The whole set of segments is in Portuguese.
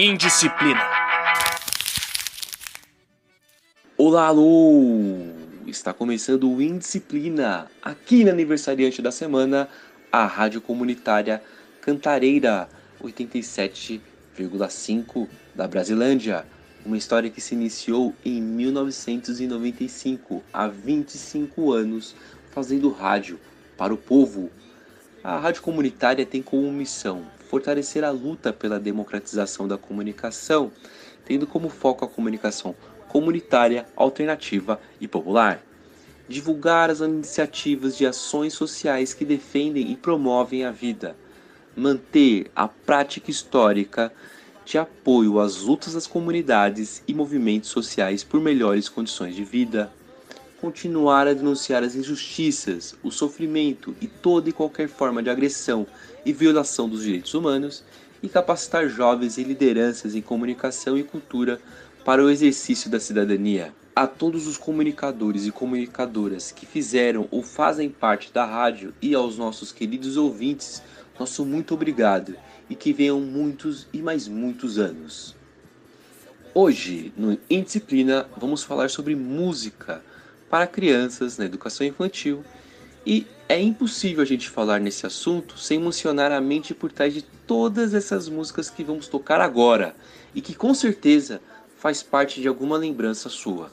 Indisciplina. Olá, alô! Está começando o Indisciplina, aqui na aniversariante da semana, a rádio comunitária Cantareira 87,5 da Brasilândia. Uma história que se iniciou em 1995, há 25 anos, fazendo rádio para o povo. A rádio comunitária tem como missão fortalecer a luta pela democratização da comunicação, tendo como foco a comunicação comunitária, alternativa e popular. Divulgar as iniciativas de ações sociais que defendem e promovem a vida. Manter a prática histórica de apoio às lutas das comunidades e movimentos sociais por melhores condições de vida. Continuar a denunciar as injustiças, o sofrimento e toda e qualquer forma de agressão e violação dos direitos humanos e capacitar jovens e lideranças em comunicação e cultura para o exercício da cidadania. A todos os comunicadores e comunicadoras que fizeram ou fazem parte da rádio e aos nossos queridos ouvintes, nosso muito obrigado e que venham muitos e mais muitos anos. Hoje, no Indisciplina, vamos falar sobre música para crianças na educação infantil e é impossível a gente falar nesse assunto sem mencionar a mente por trás de todas essas músicas que vamos tocar agora e que com certeza faz parte de alguma lembrança sua.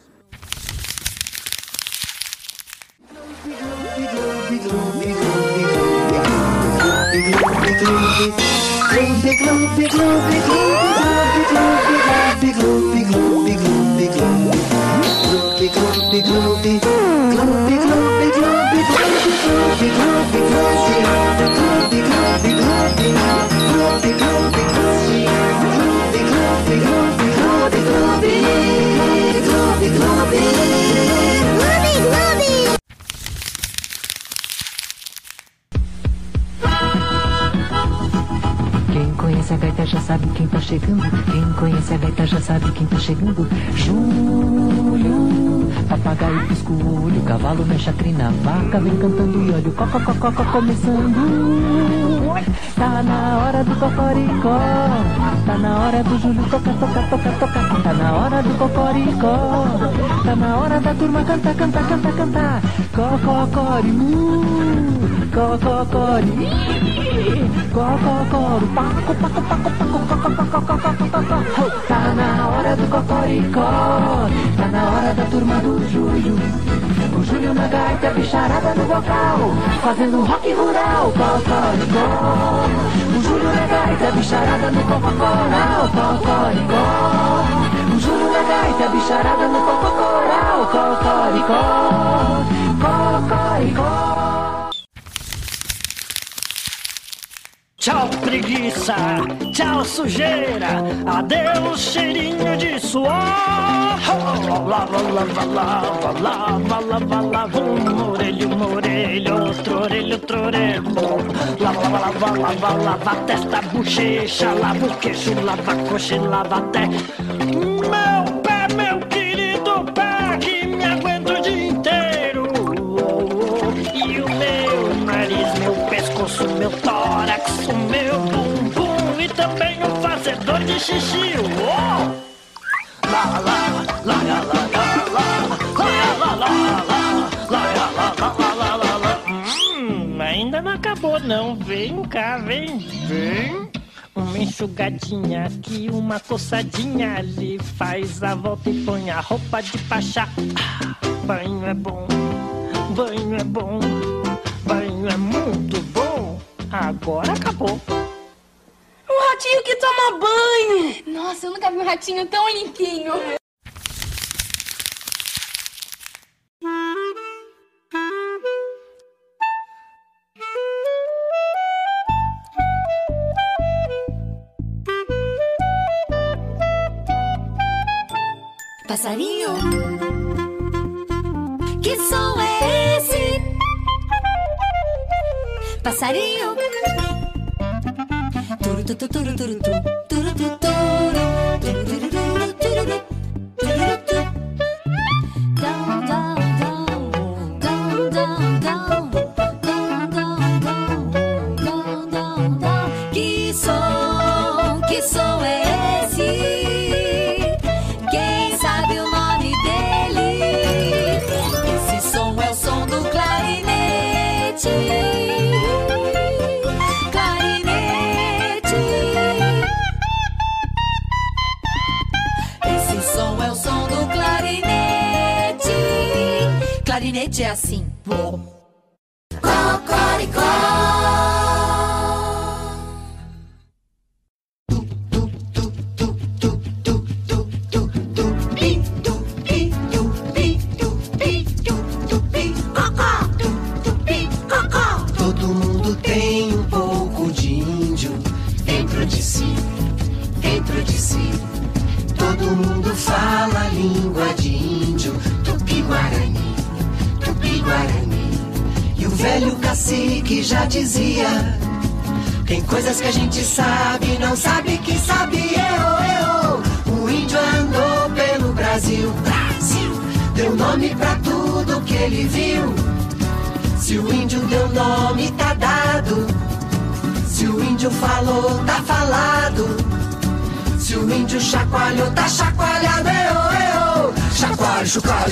Conhece a gaita já sabe quem tá chegando. Quem conhece a gaita já sabe quem tá chegando. Júlio, papagaio pisca o olho, cavalo mexe a crina, vaca vem cantando e olha o coco, coco, coco começando. Tá na hora do cocoricó, tá na hora do Júlio toca, toca, toca, toca. Tá na hora do cocoricó, tá na hora da turma cantar, cantar, cantar, cantar. Cococorimu, cococori. Cococoro, paco, paco, paco, paco, paco, paco, paco, paco, paco. Tá na do cocoricó, tá na hora da turma do Júlio. O Júlio na gaita, bicharada no vocal, fazendo rock rural, cocoricó. O Júlio na gaita, bicharada no cococoral, cocoricó. O Júlio na gaita, bicharada no cococoral, cocoricó. Cocoricó. Preguiça, tchau sujeira, adeus cheirinho de suor. Lava, lava, lava, lava, lava, lava, um orelho, um orelho, outro orelho, outro orelho. Lava, lava, lava, lava, lava testa, bochecha, lava o queixo, lava a coxa e lava até de xixi. Uou! Lá, lá, lá, lá, lá, lá, lá, lá, lá, lá, lá, lá, lá, lá, lá. Hum, ainda não acabou não. Vem cá, vem, vem. Uma enxugadinha aqui, uma coçadinha ali. Faz a volta e põe a roupa de pachá. Ah, banho é bom, banho é bom, banho é muito bom. Agora acabou. Ratinho que toma banho! Nossa, eu nunca vi um ratinho tão limpinho. Passarinho, que som é esse? Passarinho, tu tu tu,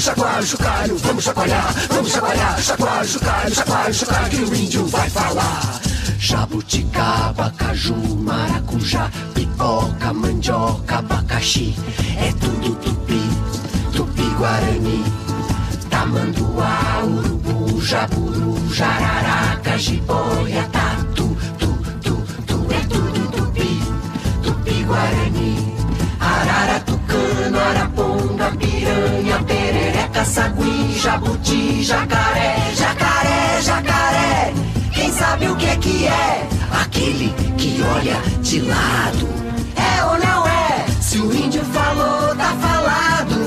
Chacoalho, chocalho. Vamos chacoalhar, vamos chacoalhar. Chacoalho, chocalho, chacoalho, chocalho. Que o índio vai falar. Jabuticaba, caju, maracujá, pipoca, mandioca, abacaxi. É tudo tupi, tupi-guarani. Tamanduá, urubu, jaburu, jararaca, jiboia, tatu, sagui, jabuti, jacaré, jacaré, jacaré. Quem sabe o que é que é? Aquele que olha de lado. É ou não é? Se o índio falou, tá falado.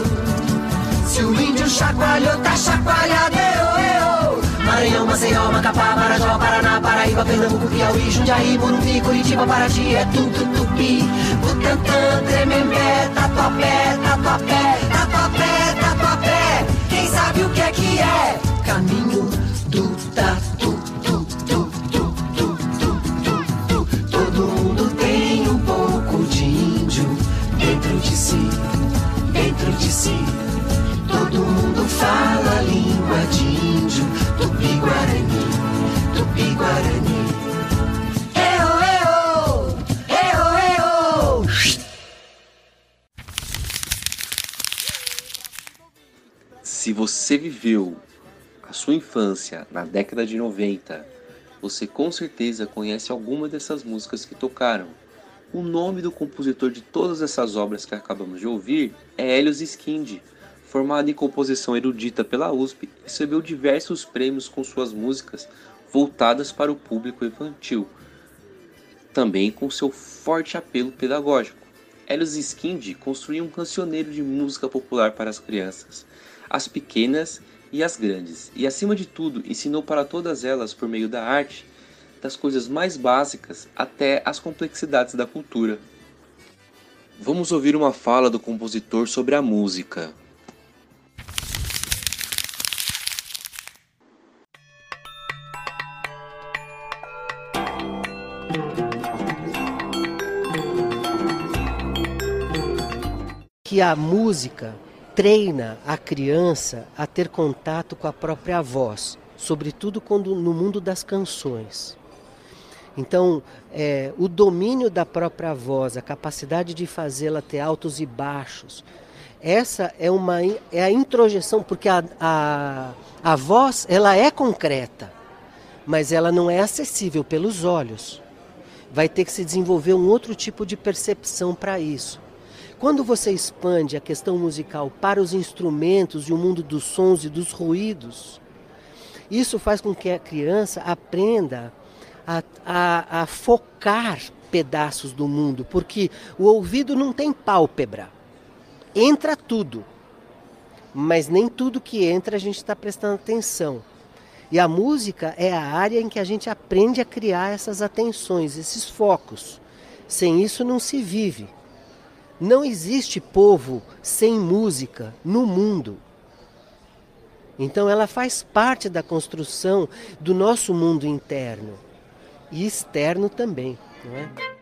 Se o índio chacoalhou, tá chacoalhado, eu, eu. Maranhão, Maceió, Macapá, Marajó, Paraná, Paraíba, Pernambuco, Piauí, Jundiaí, Morumbi, Curitiba, Paraty, é tudo tupi. Butantã, Tremembé, Tatuapé, Tatuapé, Tatuapé, Tatuapé. Quem sabe o que é que é? Caminho do tatu, tu, tu, tu, tu, tu, tu, tu. Todo mundo tem um pouco de índio dentro de si, dentro de si. Todo mundo fala a língua de índio, tupi-guarani, tupi-guarani. Se você viveu a sua infância na década de 90, você com certeza conhece alguma dessas músicas que tocaram. O nome do compositor de todas essas obras que acabamos de ouvir é Helios Skindi. Formado em composição erudita pela USP, recebeu diversos prêmios com suas músicas voltadas para o público infantil, também com seu forte apelo pedagógico. Helios Skindi construiu um cancioneiro de música popular para as crianças, as pequenas e as grandes, e acima de tudo ensinou para todas elas por meio da arte, das coisas mais básicas até as complexidades da cultura. Vamos ouvir uma fala do compositor sobre a música. Que a música treina a criança a ter contato com a própria voz, sobretudo quando no mundo das canções. Então, é, o domínio da própria voz, a capacidade de fazê-la ter altos e baixos, essa é uma é a introjeção, porque a, a, a voz ela é concreta, mas ela não é acessível pelos olhos. Vai ter que se desenvolver um outro tipo de percepção para isso. Quando você expande a questão musical para os instrumentos e o mundo dos sons e dos ruídos, isso faz com que a criança aprenda a, a, a focar pedaços do mundo, porque o ouvido não tem pálpebra. Entra tudo, mas nem tudo que entra a gente está prestando atenção. E a música é a área em que a gente aprende a criar essas atenções, esses focos. Sem isso não se vive. Não existe povo sem música no mundo. Então ela faz parte da construção do nosso mundo interno e externo também, não é?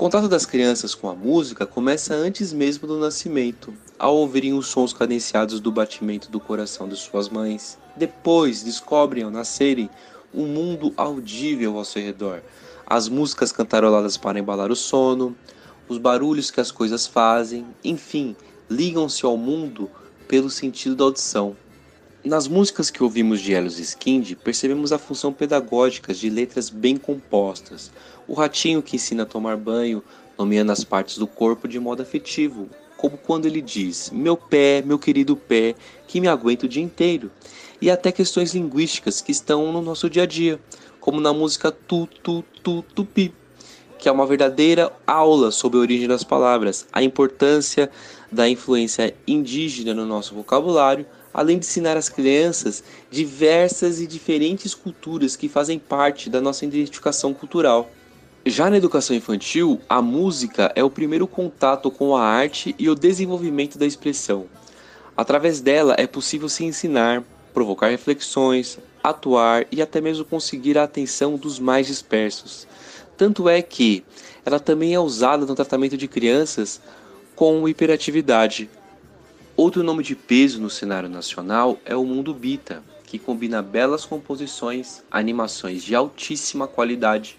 Contato das crianças com a música começa antes mesmo do nascimento. ao ouvirem os sons cadenciados do batimento do coração de suas mães. Depois descobrem ao nascerem um mundo audível ao seu redor, as músicas cantaroladas para embalar o sono, os barulhos que as coisas fazem, enfim, ligam-se ao mundo pelo sentido da audição. Nas músicas que ouvimos de Elos Skind, percebemos a função pedagógica de letras bem compostas. O ratinho que ensina a tomar banho, nomeando as partes do corpo de modo afetivo, como quando ele diz: Meu pé, meu querido pé, que me aguenta o dia inteiro. E até questões linguísticas que estão no nosso dia a dia, como na música Tu Tu Tu Tupi, que é uma verdadeira aula sobre a origem das palavras, a importância da influência indígena no nosso vocabulário, além de ensinar às crianças diversas e diferentes culturas que fazem parte da nossa identificação cultural. Já na educação infantil, a música é o primeiro contato com a arte e o desenvolvimento da expressão. Através dela é possível se ensinar, provocar reflexões, atuar e até mesmo conseguir a atenção dos mais dispersos. Tanto é que ela também é usada no tratamento de crianças com hiperatividade. Outro nome de peso no cenário nacional é o Mundo Bita, que combina belas composições, animações de altíssima qualidade,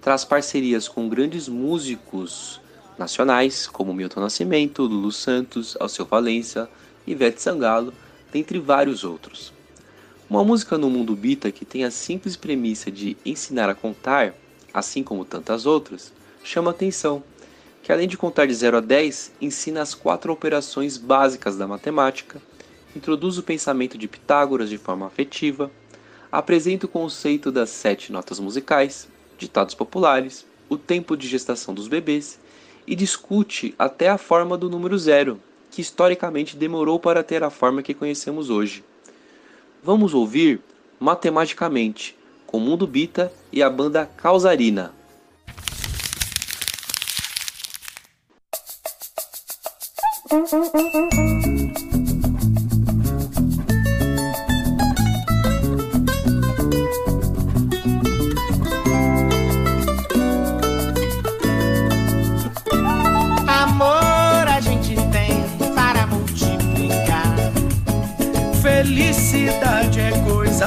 traz parcerias com grandes músicos nacionais como Milton Nascimento, Lulu Santos, Alceu Valença, Ivete Sangalo, dentre vários outros. Uma música no mundo bita que tem a simples premissa de ensinar a contar, assim como tantas outras, chama atenção, que além de contar de 0 a 10, ensina as quatro operações básicas da matemática, introduz o pensamento de Pitágoras de forma afetiva, apresenta o conceito das sete notas musicais, ditados populares, o tempo de gestação dos bebês e discute até a forma do número zero, que historicamente demorou para ter a forma que conhecemos hoje. Vamos ouvir Matematicamente, com Mundo Bita e a banda Causarina.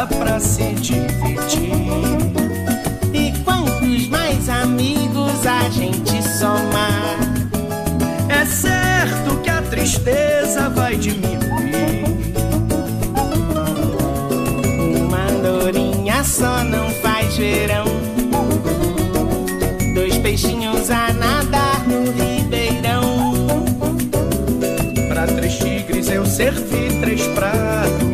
Coisa pra se divertir. E quantos mais amigos a gente somar, é certo que a tristeza vai diminuir. Uma andorinha só não faz verão. Dois peixinhos a nadar no ribeirão. Pra três tigres eu servi três pratos.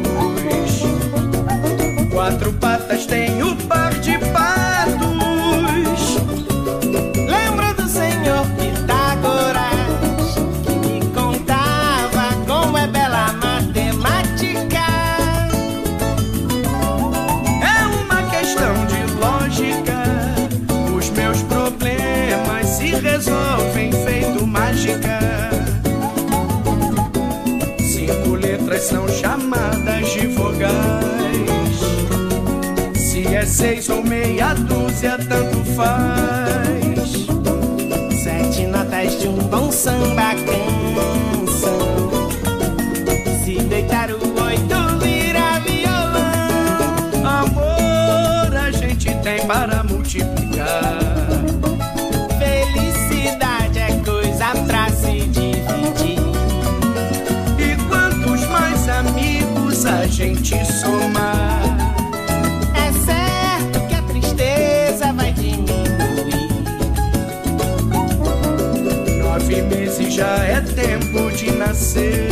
Seis ou meia dúzia, tanto faz. Sete notas de um bom samba canção. Se deitar o oito vira violão. Amor a gente tem para multiplicar. Felicidade é coisa pra se dividir. E quantos mais amigos a gente somar, já é tempo de nascer.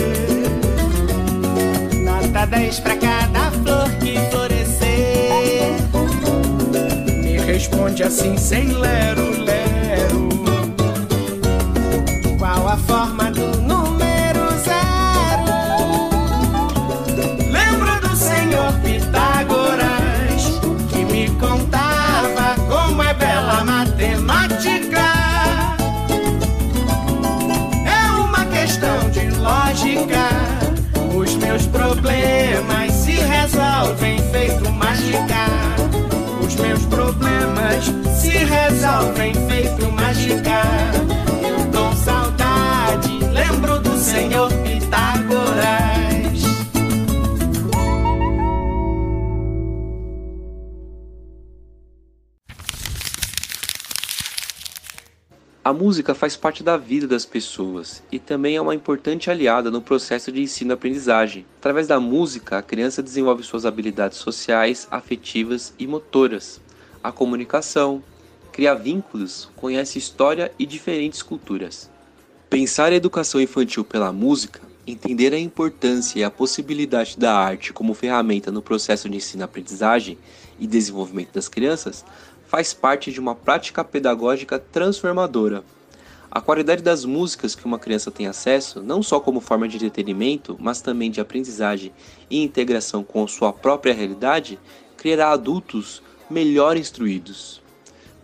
Nota dez pra cada flor que florescer. Me responde assim sem lero. Mágica. Os meus problemas se resolvem feito mágica. A música faz parte da vida das pessoas e também é uma importante aliada no processo de ensino-aprendizagem. Através da música, a criança desenvolve suas habilidades sociais, afetivas e motoras, a comunicação, cria vínculos, conhece história e diferentes culturas. Pensar a educação infantil pela música, entender a importância e a possibilidade da arte como ferramenta no processo de ensino-aprendizagem e desenvolvimento das crianças faz parte de uma prática pedagógica transformadora. A qualidade das músicas que uma criança tem acesso, não só como forma de entretenimento, mas também de aprendizagem e integração com sua própria realidade, criará adultos melhor instruídos.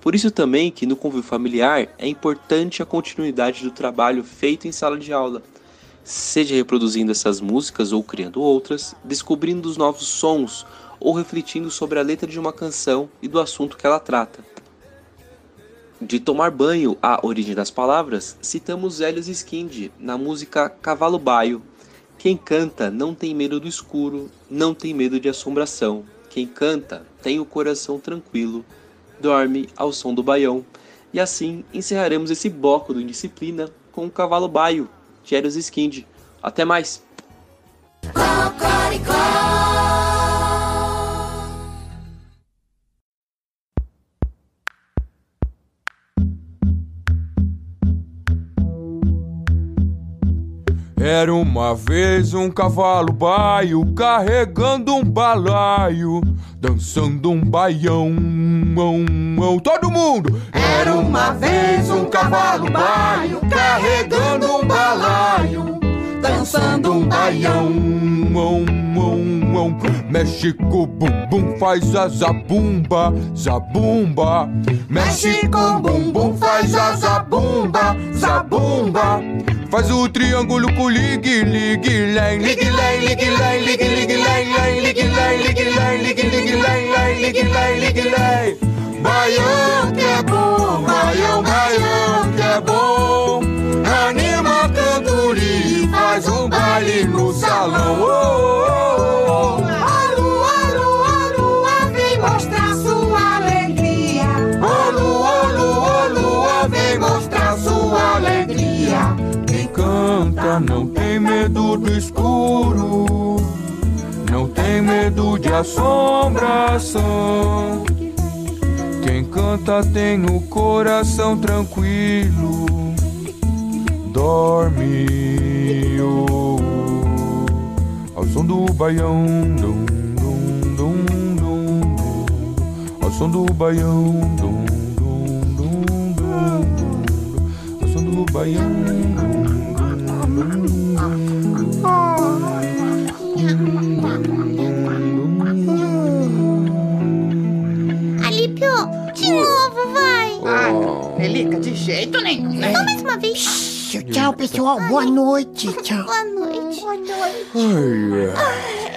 Por isso também que no convívio familiar é importante a continuidade do trabalho feito em sala de aula, seja reproduzindo essas músicas ou criando outras, descobrindo os novos sons ou refletindo sobre a letra de uma canção e do assunto que ela trata. De tomar banho, a origem das palavras, citamos Helios Skind na música Cavalo Baio. Quem canta não tem medo do escuro, não tem medo de assombração. Quem canta tem o coração tranquilo, dorme ao som do baião. E assim encerraremos esse bloco do Indisciplina com o Cavalo Baio, de Helios Skind. Até mais! Era uma vez um cavalo baio carregando um balaio, dançando um baião. Mão, mão. Todo mundo! Era uma vez um cavalo baio carregando um balaio, dançando um baião. Mão, mão, mão. Mexe com o bumbum, faz a zabumba, zabumba. Mexe com o bumbum, faz a zabumba, zabumba. Faz o triângulo com ligue, ligue, lém, ligue, lém, ligue, lém, ligue, ligue, lém, lém, ligue, lém, ligue, lém, ligue, ligue, lém, lém, ligue, lém, ligue, lém. Baião que é bom, baião, baião que é bom. Anima a cantoria, faz um baile no salão. Oh, oh, oh. Não tem medo do escuro, não tem medo de assombração. Quem canta tem o coração tranquilo, dorme oh, ao som do baião. Dum, dum, dum, dum, dum, ao som do baião. Dum, dum, dum, dum, dum, ao som do baião. Dum, Alípio, de novo, vai. Ah, Elica, de jeito nenhum, né? Só mais uma vez. Tchau, pessoal. Boa noite. Tchau. Boa noite. Boa noite. Ai, ai.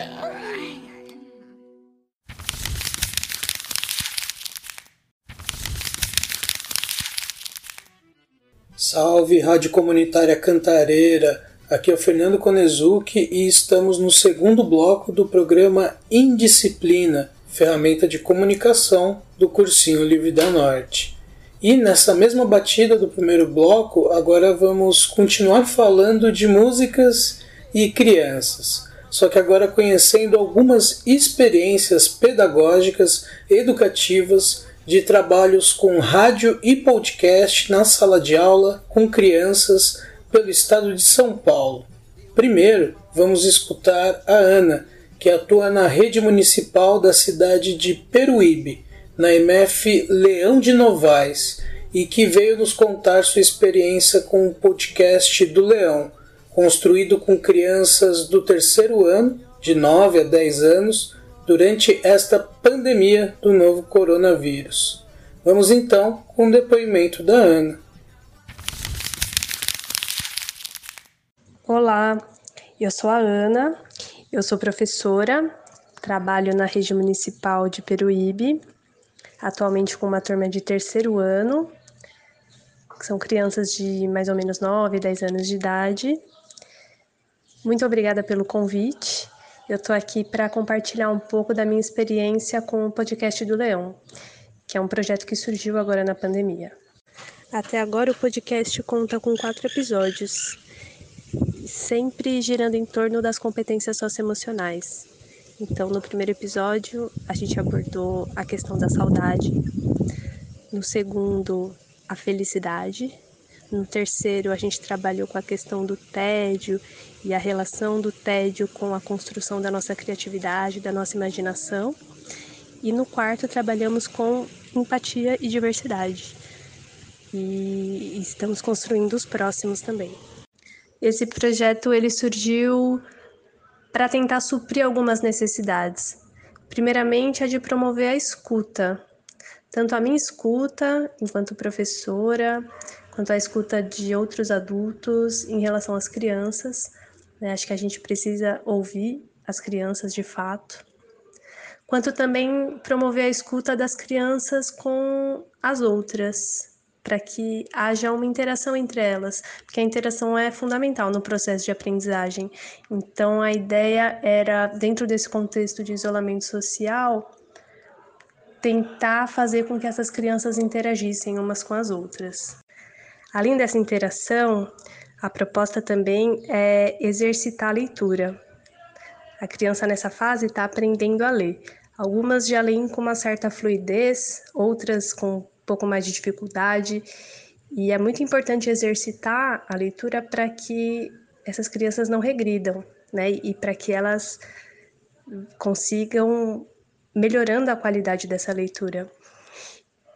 Salve, Rádio Comunitária Cantareira. Aqui é o Fernando Konezuki e estamos no segundo bloco do programa Indisciplina, ferramenta de comunicação do Cursinho Livre da Norte. E nessa mesma batida do primeiro bloco, agora vamos continuar falando de músicas e crianças. Só que agora conhecendo algumas experiências pedagógicas, educativas, de trabalhos com rádio e podcast na sala de aula com crianças pelo estado de São Paulo. Primeiro, vamos escutar a Ana, que atua na rede municipal da cidade de Peruíbe, na MF Leão de Novaes, e que veio nos contar sua experiência com o podcast do Leão, construído com crianças do terceiro ano, de 9 a 10 anos, durante esta pandemia do novo coronavírus. Vamos então com o depoimento da Ana. Olá, eu sou a Ana, eu sou professora, trabalho na rede municipal de Peruíbe, atualmente com uma turma de terceiro ano, que são crianças de mais ou menos 9, 10 anos de idade. Muito obrigada pelo convite. Eu estou aqui para compartilhar um pouco da minha experiência com o podcast do Leão, que é um projeto que surgiu agora na pandemia. Até agora o podcast conta com quatro episódios, sempre girando em torno das competências socioemocionais. Então, no primeiro episódio, a gente abordou a questão da saudade, no segundo, a felicidade, no terceiro, a gente trabalhou com a questão do tédio e a relação do tédio com a construção da nossa criatividade, da nossa imaginação. E no quarto, trabalhamos com empatia e diversidade. E estamos construindo os próximos também. Esse projeto ele surgiu para tentar suprir algumas necessidades. Primeiramente, a de promover a escuta, tanto a minha escuta enquanto professora, quanto a escuta de outros adultos em relação às crianças. Né? Acho que a gente precisa ouvir as crianças de fato. Quanto também promover a escuta das crianças com as outras, para que haja uma interação entre elas, porque a interação é fundamental no processo de aprendizagem. Então, a ideia era, dentro desse contexto de isolamento social, tentar fazer com que essas crianças interagissem umas com as outras. Além dessa interação, a proposta também é exercitar a leitura. A criança nessa fase está aprendendo a ler. Algumas já leem com uma certa fluidez, outras com um pouco mais de dificuldade. E é muito importante exercitar a leitura para que essas crianças não regridam, né? E para que elas consigam melhorando a qualidade dessa leitura.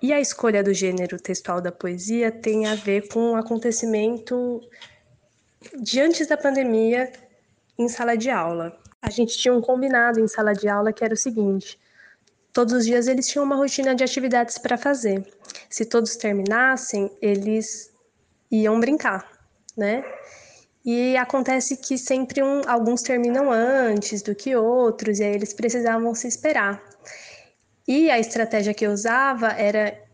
E a escolha do gênero textual da poesia tem a ver com um acontecimento de antes da pandemia em sala de aula. A gente tinha um combinado em sala de aula que era o seguinte: todos os dias eles tinham uma rotina de atividades para fazer. Se todos terminassem, eles iam brincar, né? E acontece que sempre um, alguns terminam antes do que outros, e aí eles precisavam se esperar. E a estratégia que eu usava era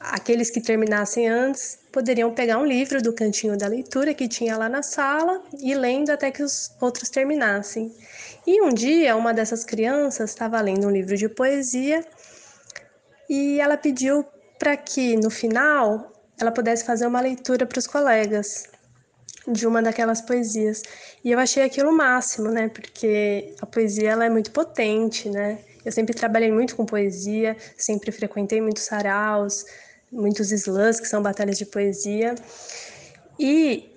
aqueles que terminassem antes poderiam pegar um livro do cantinho da leitura que tinha lá na sala e lendo até que os outros terminassem. E um dia uma dessas crianças estava lendo um livro de poesia e ela pediu para que no final ela pudesse fazer uma leitura para os colegas de uma daquelas poesias. E eu achei aquilo o máximo, né? Porque a poesia ela é muito potente, né? Eu sempre trabalhei muito com poesia, sempre frequentei muitos saraus, muitos slams, que são batalhas de poesia. E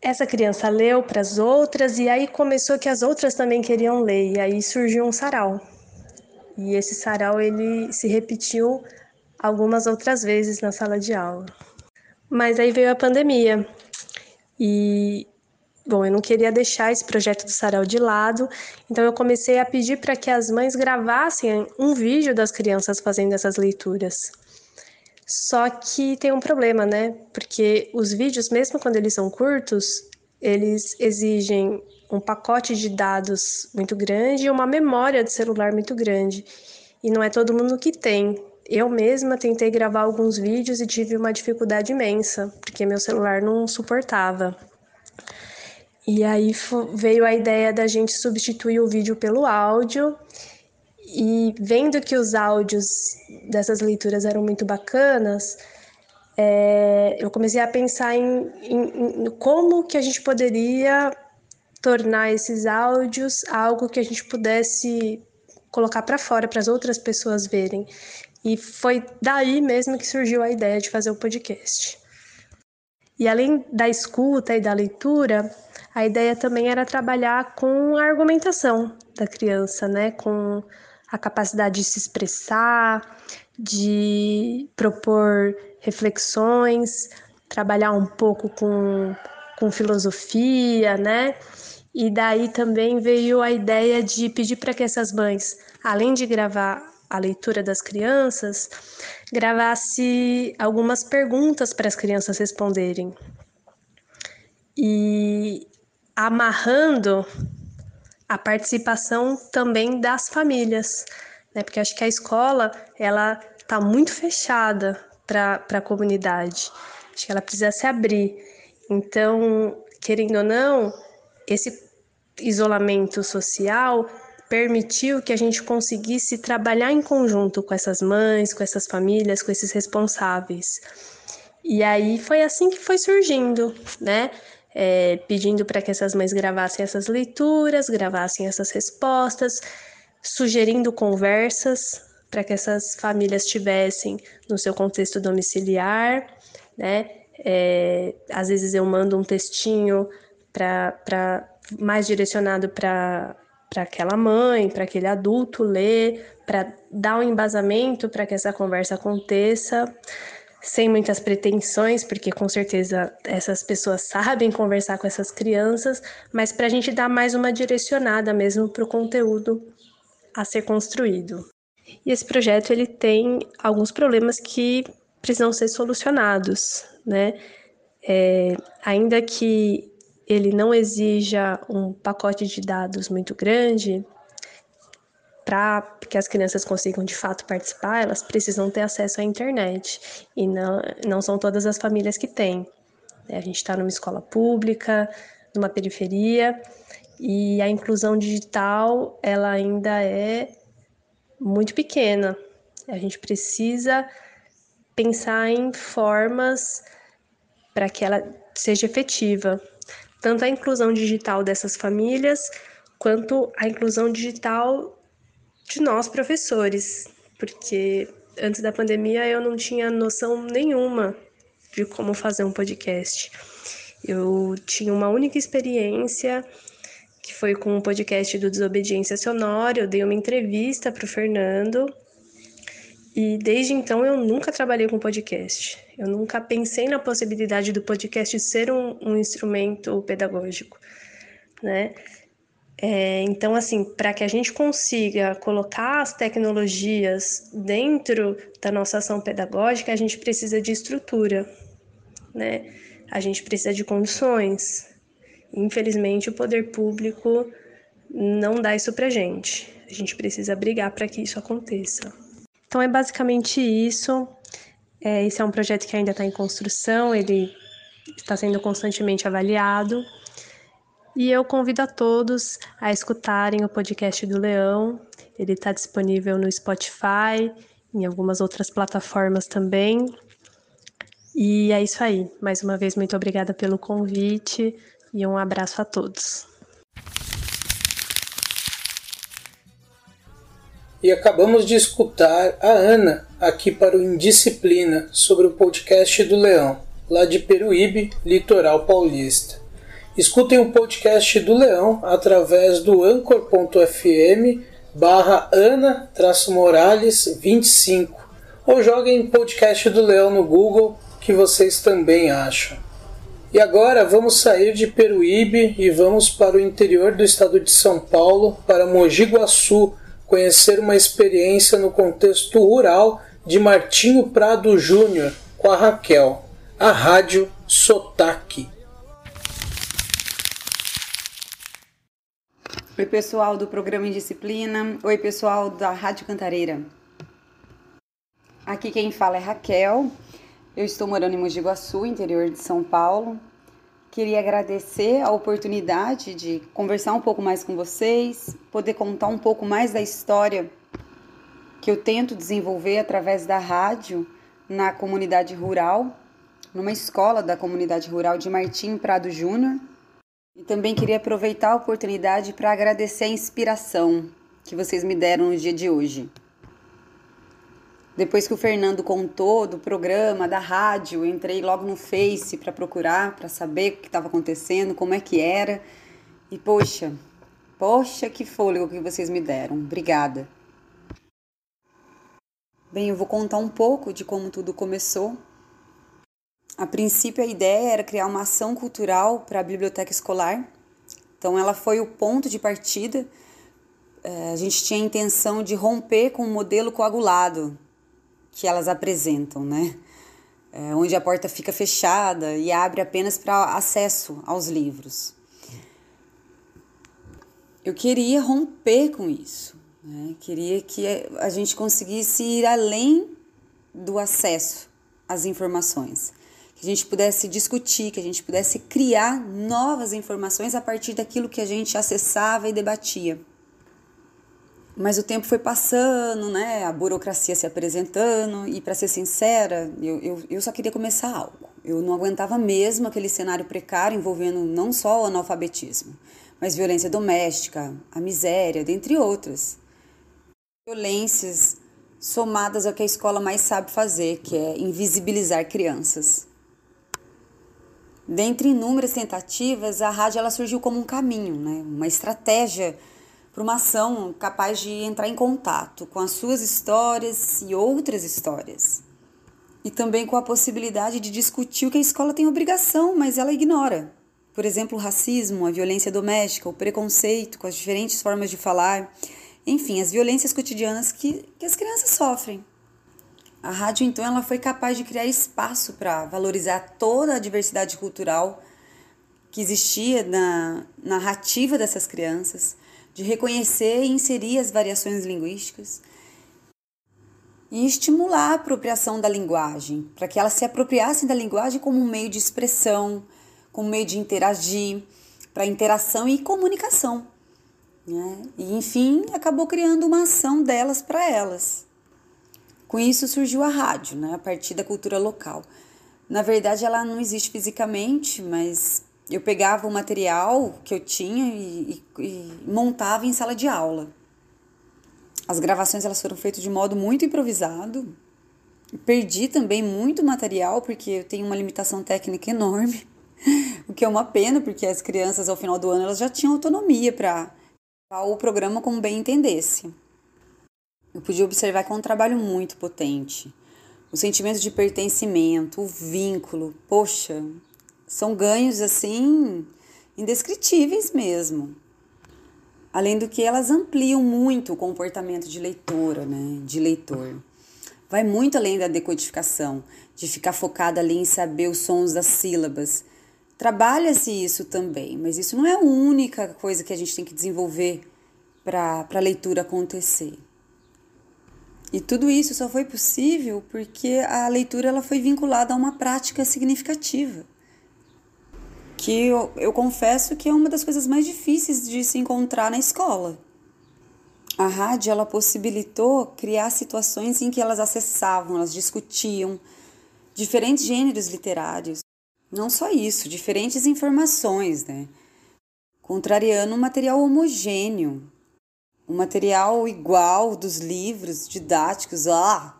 essa criança leu para as outras e aí começou que as outras também queriam ler e aí surgiu um sarau. E esse sarau ele se repetiu algumas outras vezes na sala de aula. Mas aí veio a pandemia. E Bom, eu não queria deixar esse projeto do sarau de lado, então eu comecei a pedir para que as mães gravassem um vídeo das crianças fazendo essas leituras. Só que tem um problema, né? Porque os vídeos, mesmo quando eles são curtos, eles exigem um pacote de dados muito grande e uma memória de celular muito grande. E não é todo mundo que tem. Eu mesma tentei gravar alguns vídeos e tive uma dificuldade imensa, porque meu celular não suportava. E aí veio a ideia da gente substituir o vídeo pelo áudio. E vendo que os áudios dessas leituras eram muito bacanas, é, eu comecei a pensar em, em, em como que a gente poderia tornar esses áudios algo que a gente pudesse colocar para fora para as outras pessoas verem. E foi daí mesmo que surgiu a ideia de fazer o podcast. E além da escuta e da leitura, a ideia também era trabalhar com a argumentação da criança, né? Com a capacidade de se expressar, de propor reflexões, trabalhar um pouco com, com filosofia, né? E daí também veio a ideia de pedir para que essas mães, além de gravar a leitura das crianças, gravasse algumas perguntas para as crianças responderem. E amarrando a participação também das famílias, né? Porque acho que a escola ela está muito fechada para a comunidade. Acho que ela precisa se abrir. Então, querendo ou não, esse isolamento social permitiu que a gente conseguisse trabalhar em conjunto com essas mães, com essas famílias, com esses responsáveis. E aí foi assim que foi surgindo, né? É, pedindo para que essas mães gravassem essas leituras, gravassem essas respostas, sugerindo conversas para que essas famílias tivessem no seu contexto domiciliar, né? É, às vezes eu mando um textinho para mais direcionado para para aquela mãe, para aquele adulto ler, para dar um embasamento para que essa conversa aconteça, sem muitas pretensões, porque com certeza essas pessoas sabem conversar com essas crianças, mas para a gente dar mais uma direcionada mesmo para o conteúdo a ser construído. E esse projeto ele tem alguns problemas que precisam ser solucionados, né? É, ainda que ele não exija um pacote de dados muito grande, para que as crianças consigam de fato participar, elas precisam ter acesso à internet. E não, não são todas as famílias que têm. É, a gente está numa escola pública, numa periferia, e a inclusão digital ela ainda é muito pequena. A gente precisa pensar em formas para que ela seja efetiva tanto a inclusão digital dessas famílias, quanto a inclusão digital de nós professores, porque antes da pandemia eu não tinha noção nenhuma de como fazer um podcast. Eu tinha uma única experiência que foi com o podcast do Desobediência Sonora. Eu dei uma entrevista para o Fernando e desde então eu nunca trabalhei com podcast. Eu nunca pensei na possibilidade do podcast ser um, um instrumento pedagógico, né? É, então, assim, para que a gente consiga colocar as tecnologias dentro da nossa ação pedagógica, a gente precisa de estrutura, né? A gente precisa de condições. Infelizmente, o poder público não dá isso para gente. A gente precisa brigar para que isso aconteça. Então é basicamente isso. É, esse é um projeto que ainda está em construção, ele está sendo constantemente avaliado. E eu convido a todos a escutarem o podcast do Leão. Ele está disponível no Spotify, em algumas outras plataformas também. E é isso aí. Mais uma vez, muito obrigada pelo convite e um abraço a todos. E acabamos de escutar a Ana aqui para o Indisciplina sobre o podcast do Leão, lá de Peruíbe, litoral paulista. Escutem o podcast do Leão através do anchor.fm barra Ana-Morales 25 ou joguem podcast do Leão no Google que vocês também acham. E agora vamos sair de Peruíbe e vamos para o interior do estado de São Paulo, para Mogi Guaçu, conhecer uma experiência no contexto rural de Martinho Prado Júnior com a Raquel, a rádio Sotaque. Oi, pessoal do programa Indisciplina. Oi, pessoal da Rádio Cantareira. Aqui quem fala é Raquel. Eu estou morando em Mogi Guaçu, interior de São Paulo. Queria agradecer a oportunidade de conversar um pouco mais com vocês, poder contar um pouco mais da história que eu tento desenvolver através da rádio na comunidade rural, numa escola da comunidade rural de Martim Prado Júnior. E também queria aproveitar a oportunidade para agradecer a inspiração que vocês me deram no dia de hoje. Depois que o Fernando contou do programa, da rádio, eu entrei logo no Face para procurar, para saber o que estava acontecendo, como é que era. E poxa, poxa, que fôlego que vocês me deram. Obrigada. Bem, eu vou contar um pouco de como tudo começou. A princípio, a ideia era criar uma ação cultural para a biblioteca escolar. Então, ela foi o ponto de partida. É, a gente tinha a intenção de romper com o modelo coagulado, que elas apresentam, né? É, onde a porta fica fechada e abre apenas para acesso aos livros. Eu queria romper com isso, né? queria que a gente conseguisse ir além do acesso às informações, que a gente pudesse discutir, que a gente pudesse criar novas informações a partir daquilo que a gente acessava e debatia. Mas o tempo foi passando, né? A burocracia se apresentando, e para ser sincera, eu, eu, eu só queria começar algo. Eu não aguentava mesmo aquele cenário precário envolvendo não só o analfabetismo, mas violência doméstica, a miséria, dentre outras. Violências somadas ao que a escola mais sabe fazer, que é invisibilizar crianças. Dentre inúmeras tentativas, a rádio ela surgiu como um caminho, né? uma estratégia para uma ação capaz de entrar em contato com as suas histórias e outras histórias. E também com a possibilidade de discutir o que a escola tem obrigação, mas ela ignora. Por exemplo, o racismo, a violência doméstica, o preconceito com as diferentes formas de falar, enfim, as violências cotidianas que, que as crianças sofrem. A rádio, então, ela foi capaz de criar espaço para valorizar toda a diversidade cultural que existia na narrativa dessas crianças, de reconhecer e inserir as variações linguísticas e estimular a apropriação da linguagem, para que elas se apropriassem da linguagem como um meio de expressão, como um meio de interagir, para interação e comunicação. Né? E enfim, acabou criando uma ação delas para elas. Com isso surgiu a rádio, né? a partir da cultura local. Na verdade, ela não existe fisicamente, mas eu pegava o material que eu tinha e, e, e montava em sala de aula. As gravações elas foram feitas de modo muito improvisado. Perdi também muito material porque eu tenho uma limitação técnica enorme, o que é uma pena porque as crianças ao final do ano elas já tinham autonomia para o programa como bem entendesse. Eu podia observar que é um trabalho muito potente. O sentimento de pertencimento, o vínculo, poxa, são ganhos assim indescritíveis mesmo. Além do que elas ampliam muito o comportamento de leitora, né, de leitor. Vai muito além da decodificação, de ficar focada ali em saber os sons das sílabas. Trabalha-se isso também, mas isso não é a única coisa que a gente tem que desenvolver para a leitura acontecer. E tudo isso só foi possível porque a leitura ela foi vinculada a uma prática significativa que eu, eu confesso que é uma das coisas mais difíceis de se encontrar na escola. A rádio ela possibilitou criar situações em que elas acessavam, elas discutiam diferentes gêneros literários. Não só isso, diferentes informações, né? Contrariando um material homogêneo, um material igual dos livros didáticos, ah,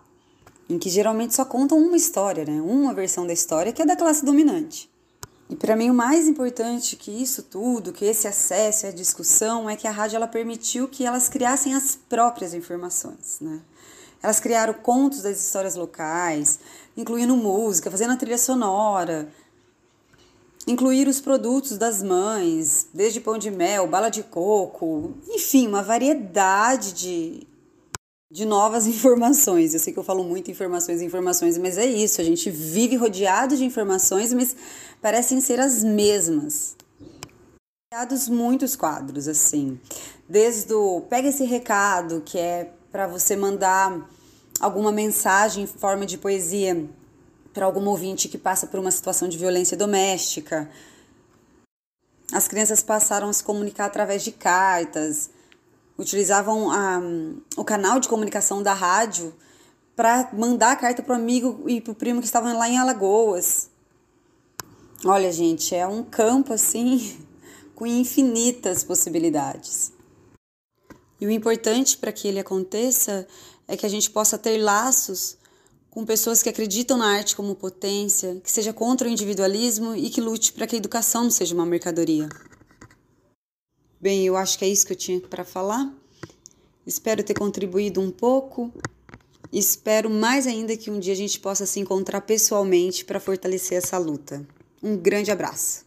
em que geralmente só contam uma história, né? Uma versão da história que é da classe dominante. E para mim o mais importante que isso tudo, que esse acesso à discussão, é que a rádio ela permitiu que elas criassem as próprias informações, né? Elas criaram contos das histórias locais, incluindo música, fazendo a trilha sonora, incluir os produtos das mães, desde pão de mel, bala de coco, enfim, uma variedade de, de novas informações. Eu sei que eu falo muito informações, informações, mas é isso. A gente vive rodeado de informações, mas parecem ser as mesmas. Criados muitos quadros assim, desde o pega esse recado que é para você mandar alguma mensagem em forma de poesia para algum ouvinte que passa por uma situação de violência doméstica. As crianças passaram a se comunicar através de cartas, utilizavam a, o canal de comunicação da rádio para mandar a carta para o amigo e para o primo que estavam lá em Alagoas. Olha, gente, é um campo assim com infinitas possibilidades. E o importante para que ele aconteça é que a gente possa ter laços com pessoas que acreditam na arte como potência, que seja contra o individualismo e que lute para que a educação não seja uma mercadoria. Bem, eu acho que é isso que eu tinha para falar. Espero ter contribuído um pouco. Espero mais ainda que um dia a gente possa se encontrar pessoalmente para fortalecer essa luta. Um grande abraço.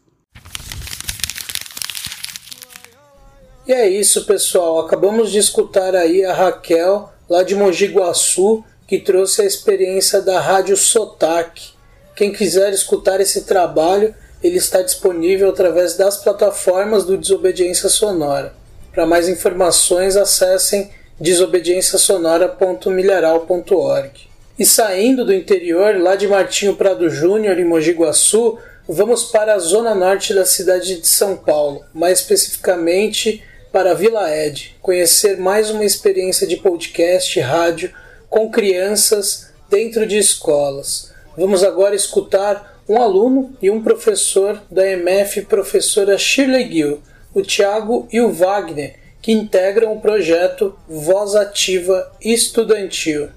E é isso, pessoal. Acabamos de escutar aí a Raquel, lá de Mogi Guaçu, que trouxe a experiência da Rádio Sotaque. Quem quiser escutar esse trabalho, ele está disponível através das plataformas do Desobediência Sonora. Para mais informações, acessem desobedienciasonora.milharal.org. E saindo do interior, lá de Martinho Prado Júnior, em Mogi Guaçu, vamos para a zona norte da cidade de São Paulo, mais especificamente para a Vila Ed, conhecer mais uma experiência de podcast rádio com crianças dentro de escolas. Vamos agora escutar um aluno e um professor da MF, professora Shirley Gill, o Tiago e o Wagner, que integram o projeto Voz Ativa Estudantil.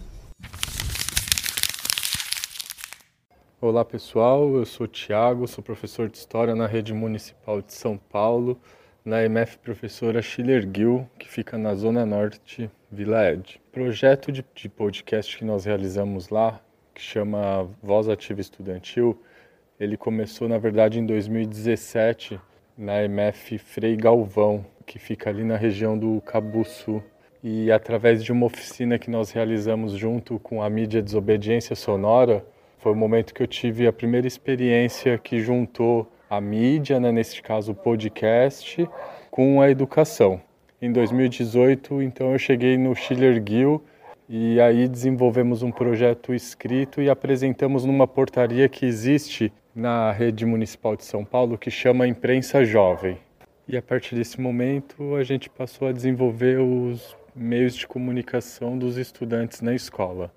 Olá pessoal, eu sou o Tiago, sou professor de História na Rede Municipal de São Paulo, na MF Professora Schiller Gill, que fica na Zona Norte, Vila Ed. Projeto de, de podcast que nós realizamos lá, que chama Voz Ativa Estudantil, ele começou na verdade em 2017 na MF Frei Galvão, que fica ali na região do Cabuçu. E através de uma oficina que nós realizamos junto com a mídia Desobediência Sonora, foi o momento que eu tive a primeira experiência que juntou a mídia, né, nesse caso o podcast, com a educação. Em 2018, então, eu cheguei no Schiller Gill e aí desenvolvemos um projeto escrito e apresentamos numa portaria que existe na rede municipal de São Paulo que chama Imprensa Jovem. E a partir desse momento a gente passou a desenvolver os meios de comunicação dos estudantes na escola.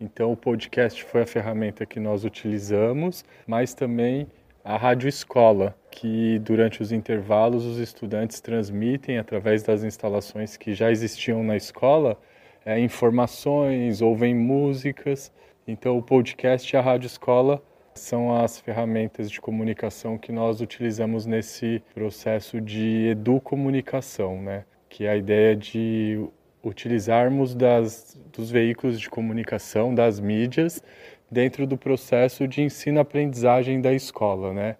Então o podcast foi a ferramenta que nós utilizamos, mas também a rádio escola, que durante os intervalos os estudantes transmitem através das instalações que já existiam na escola é, informações, ouvem músicas. Então o podcast e a rádio escola são as ferramentas de comunicação que nós utilizamos nesse processo de educomunicação, né? Que é a ideia de utilizarmos das, dos veículos de comunicação, das mídias, dentro do processo de ensino-aprendizagem da escola, né?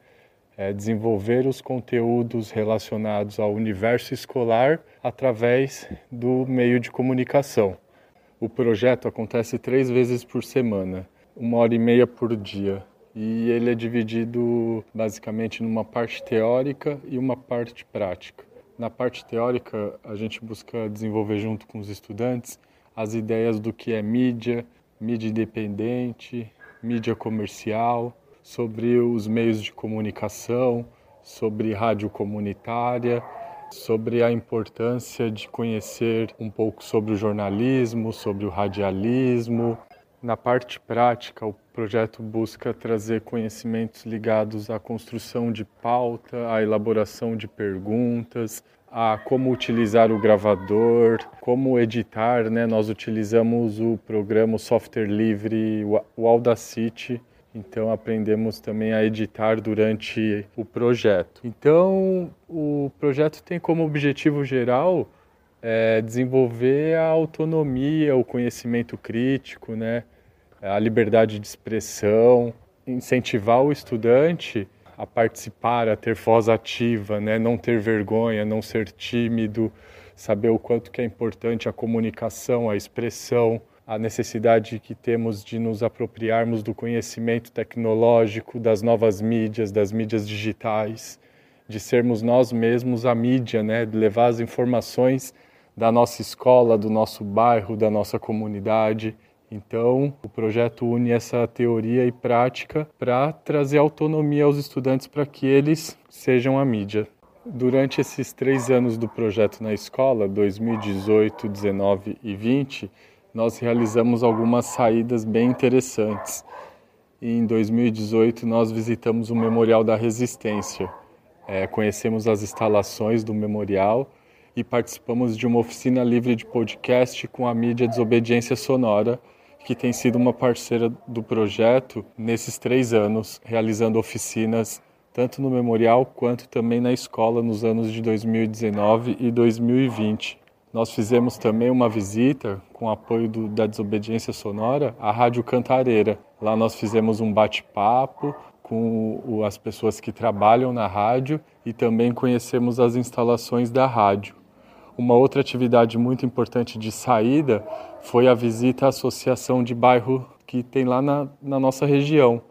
É desenvolver os conteúdos relacionados ao universo escolar através do meio de comunicação. O projeto acontece três vezes por semana, uma hora e meia por dia, e ele é dividido basicamente numa parte teórica e uma parte prática. Na parte teórica, a gente busca desenvolver junto com os estudantes as ideias do que é mídia, mídia independente, mídia comercial, sobre os meios de comunicação, sobre rádio comunitária, sobre a importância de conhecer um pouco sobre o jornalismo, sobre o radialismo. Na parte prática, o projeto busca trazer conhecimentos ligados à construção de pauta, à elaboração de perguntas, a como utilizar o gravador, como editar, né? Nós utilizamos o programa software livre, o Audacity, então aprendemos também a editar durante o projeto. Então o projeto tem como objetivo geral é, desenvolver a autonomia, o conhecimento crítico, né? a liberdade de expressão, incentivar o estudante a participar, a ter voz ativa, né? não ter vergonha, não ser tímido, saber o quanto que é importante a comunicação, a expressão, a necessidade que temos de nos apropriarmos do conhecimento tecnológico, das novas mídias, das mídias digitais, de sermos nós mesmos a mídia, né? de levar as informações da nossa escola, do nosso bairro, da nossa comunidade então, o projeto une essa teoria e prática para trazer autonomia aos estudantes para que eles sejam a mídia. Durante esses três anos do projeto na escola, 2018, 19 e 20, nós realizamos algumas saídas bem interessantes. em 2018, nós visitamos o Memorial da Resistência. É, conhecemos as instalações do memorial e participamos de uma oficina livre de podcast com a mídia Desobediência Sonora, que tem sido uma parceira do projeto nesses três anos, realizando oficinas tanto no memorial quanto também na escola nos anos de 2019 e 2020. Nós fizemos também uma visita, com apoio do, da Desobediência Sonora, à Rádio Cantareira. Lá nós fizemos um bate-papo com o, as pessoas que trabalham na rádio e também conhecemos as instalações da rádio. Uma outra atividade muito importante de saída foi a visita à associação de bairro que tem lá na, na nossa região.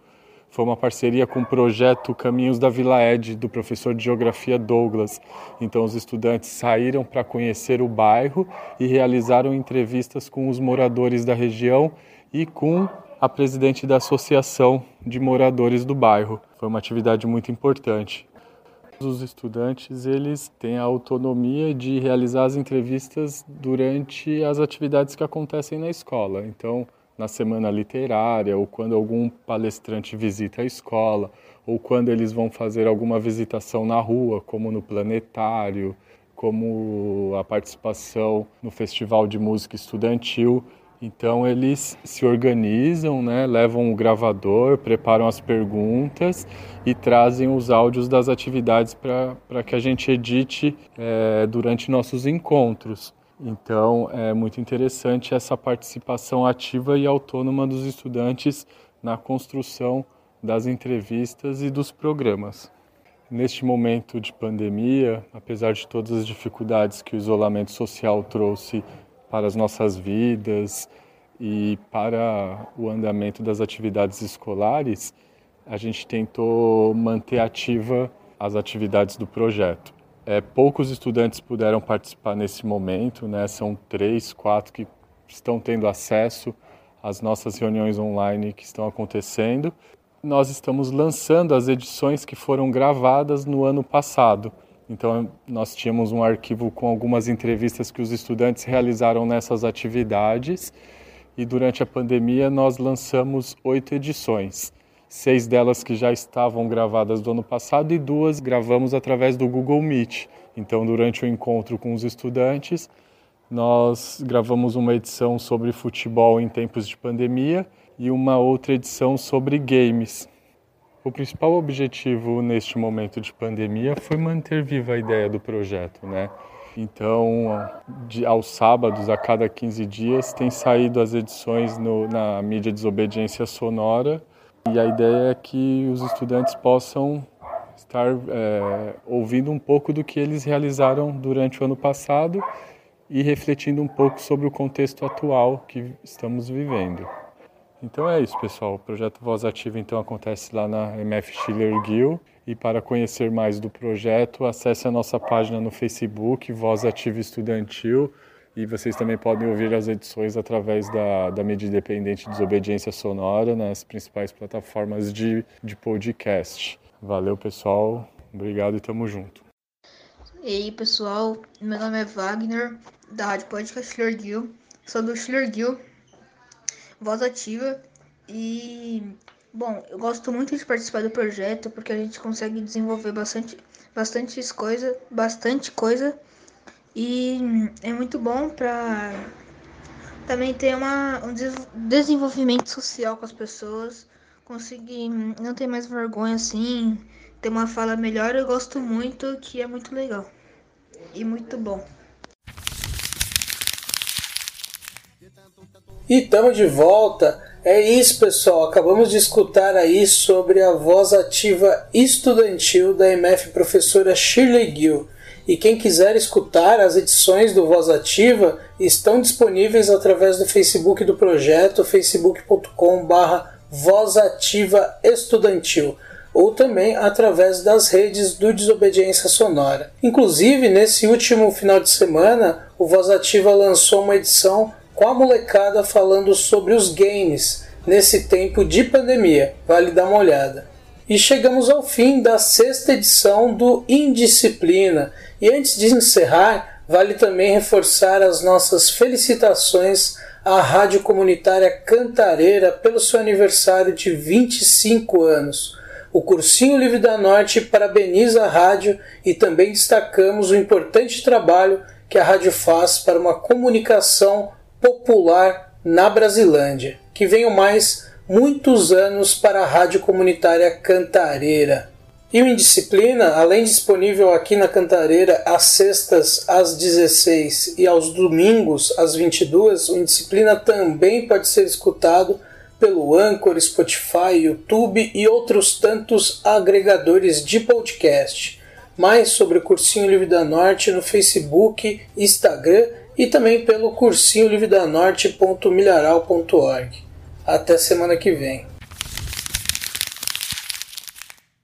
Foi uma parceria com o projeto Caminhos da Vila Ed, do professor de Geografia Douglas. Então, os estudantes saíram para conhecer o bairro e realizaram entrevistas com os moradores da região e com a presidente da Associação de Moradores do Bairro. Foi uma atividade muito importante. Os estudantes eles têm a autonomia de realizar as entrevistas durante as atividades que acontecem na escola. Então, na semana literária, ou quando algum palestrante visita a escola, ou quando eles vão fazer alguma visitação na rua, como no planetário, como a participação no Festival de Música Estudantil. Então eles se organizam, né, levam o gravador, preparam as perguntas e trazem os áudios das atividades para que a gente edite é, durante nossos encontros. Então é muito interessante essa participação ativa e autônoma dos estudantes na construção das entrevistas e dos programas. Neste momento de pandemia, apesar de todas as dificuldades que o isolamento social trouxe para as nossas vidas e para o andamento das atividades escolares, a gente tentou manter ativa as atividades do projeto. É, poucos estudantes puderam participar nesse momento, né? são três, quatro que estão tendo acesso às nossas reuniões online que estão acontecendo. Nós estamos lançando as edições que foram gravadas no ano passado. Então, nós tínhamos um arquivo com algumas entrevistas que os estudantes realizaram nessas atividades. E durante a pandemia, nós lançamos oito edições. Seis delas que já estavam gravadas do ano passado e duas gravamos através do Google Meet. Então, durante o encontro com os estudantes, nós gravamos uma edição sobre futebol em tempos de pandemia e uma outra edição sobre games. O principal objetivo neste momento de pandemia foi manter viva a ideia do projeto, né? Então, de, aos sábados, a cada 15 dias, tem saído as edições no, na mídia Desobediência Sonora e a ideia é que os estudantes possam estar é, ouvindo um pouco do que eles realizaram durante o ano passado e refletindo um pouco sobre o contexto atual que estamos vivendo. Então é isso, pessoal. O projeto Voz Ativa então acontece lá na MF Schiller Gill. E para conhecer mais do projeto, acesse a nossa página no Facebook, Voz Ativa Estudantil. E vocês também podem ouvir as edições através da, da mídia independente Desobediência Sonora nas principais plataformas de, de podcast. Valeu, pessoal. Obrigado e tamo junto. E aí, pessoal. Meu nome é Wagner, da Rádio Podcast Schiller Gill. Sou do Schiller Gill, voz ativa. E, bom, eu gosto muito de participar do projeto porque a gente consegue desenvolver bastante, bastante coisa, bastante coisa. E é muito bom para também ter uma, um desenvolvimento social com as pessoas, conseguir não ter mais vergonha assim, ter uma fala melhor. Eu gosto muito, que é muito legal e muito bom. E estamos de volta. É isso, pessoal. Acabamos de escutar aí sobre a voz ativa estudantil da MF professora Shirley Gill. E quem quiser escutar as edições do Voz Ativa estão disponíveis através do Facebook do projeto, facebook.com.br Voz Ativa Estudantil, ou também através das redes do Desobediência Sonora. Inclusive, nesse último final de semana, o Voz Ativa lançou uma edição com a molecada falando sobre os games nesse tempo de pandemia. Vale dar uma olhada. E chegamos ao fim da sexta edição do Indisciplina. E antes de encerrar, vale também reforçar as nossas felicitações à Rádio Comunitária Cantareira pelo seu aniversário de 25 anos. O Cursinho Livre da Norte parabeniza a rádio e também destacamos o importante trabalho que a rádio faz para uma comunicação popular na Brasilândia. Que venham mais muitos anos para a Rádio Comunitária Cantareira. E o Indisciplina, além disponível aqui na Cantareira às sextas às 16 e aos domingos às 22, o Indisciplina também pode ser escutado pelo Anchor, Spotify, YouTube e outros tantos agregadores de podcast. Mais sobre o Cursinho Livre da Norte no Facebook, Instagram e também pelo cursinho livredanorte.milharal.org. Até semana que vem.